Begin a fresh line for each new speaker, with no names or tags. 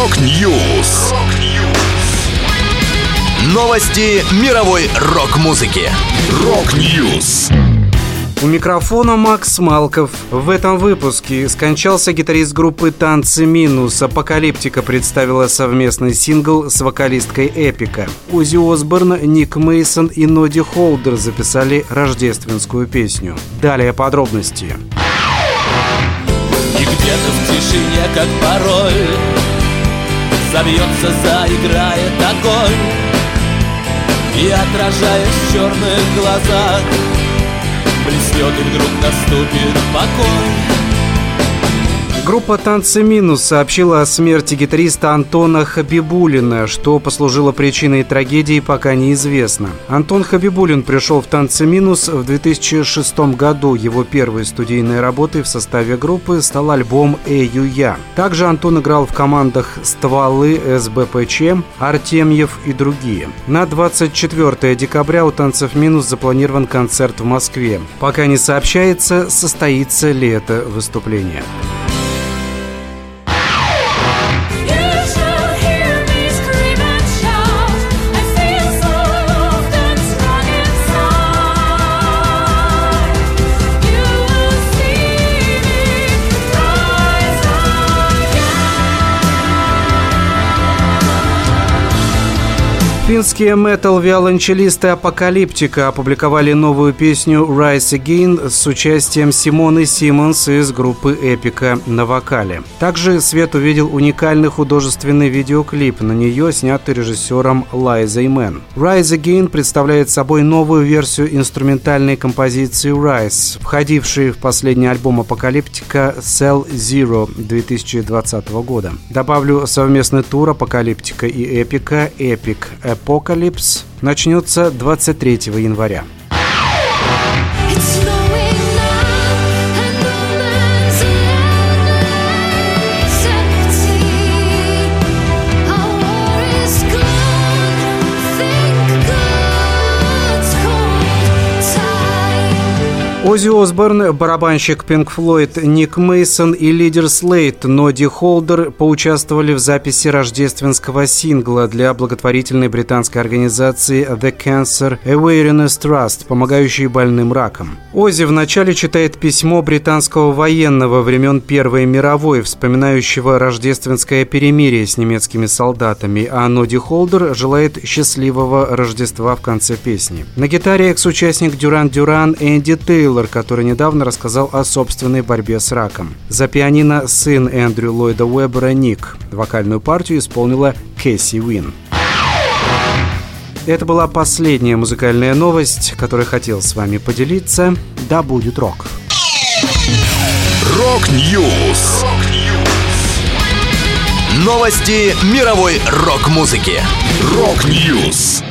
Rock News. Новости мировой рок-музыки. Rock News.
У микрофона Макс Малков. В этом выпуске скончался гитарист группы «Танцы минус». Apocalyptica представила совместный сингл с вокалисткой Epica. Оззи Осборн, Ник Мейсон и Нодди Холдер записали рождественскую песню. Далее подробности.
И где-то в тишине, как порой Забьется, заиграет огонь. И отражаясь в черных глазах Блеснет и вдруг наступит покой
Группа «Танцы минус» сообщила о смерти гитариста Антона Хабибулина. Что послужило причиной трагедии, пока неизвестно. Антон Хабибулин пришел в «Танцы минус» в 2006 году. Его первой студийной работой в составе группы стал альбом «Эю я». Также Антон играл в командах «Стволы», «СБПЧ», «Артемьев» и другие. На 24 декабря у «Танцев минус» запланирован концерт в Москве. Пока не сообщается, состоится ли это выступление. Финские метал-виолончелисты Apocalyptica опубликовали новую песню «Rise Again» с участием Симоны Симонс из группы Epica на вокале. Также свет увидел уникальный художественный видеоклип. На нее снятый режиссером Лайзой Мэн. «Rise Again» представляет собой новую версию инструментальной композиции «Rise», входившей в последний альбом Apocalyptica «Cell Zero» 2020 года. Добавлю совместный тур Apocalyptica и Epica «Epic» Apocalypse начнется 23 января. Оззи Осборн, барабанщик Pink Floyd Ник Мейсон и лидер Слейт Ноди Холдер поучаствовали в записи рождественского сингла для благотворительной британской организации The Cancer Awareness Trust, помогающей больным раком. Оззи вначале читает письмо британского военного времен Первой мировой, вспоминающего рождественское перемирие с немецкими солдатами, а Ноди Холдер желает счастливого Рождества в конце песни. На гитаре экс-участник Дюран Дюран Энди Тейл Тейлор, который недавно рассказал о собственной борьбе с раком. За пианино сын Эндрю Ллойда Уэббера Ник. Вокальную партию исполнила Кэсси Уин. Это была последняя музыкальная новость, которой хотел с вами поделиться. Да будет рок!
Рок-Ньюс! Новости мировой рок-музыки. Рок-Ньюс!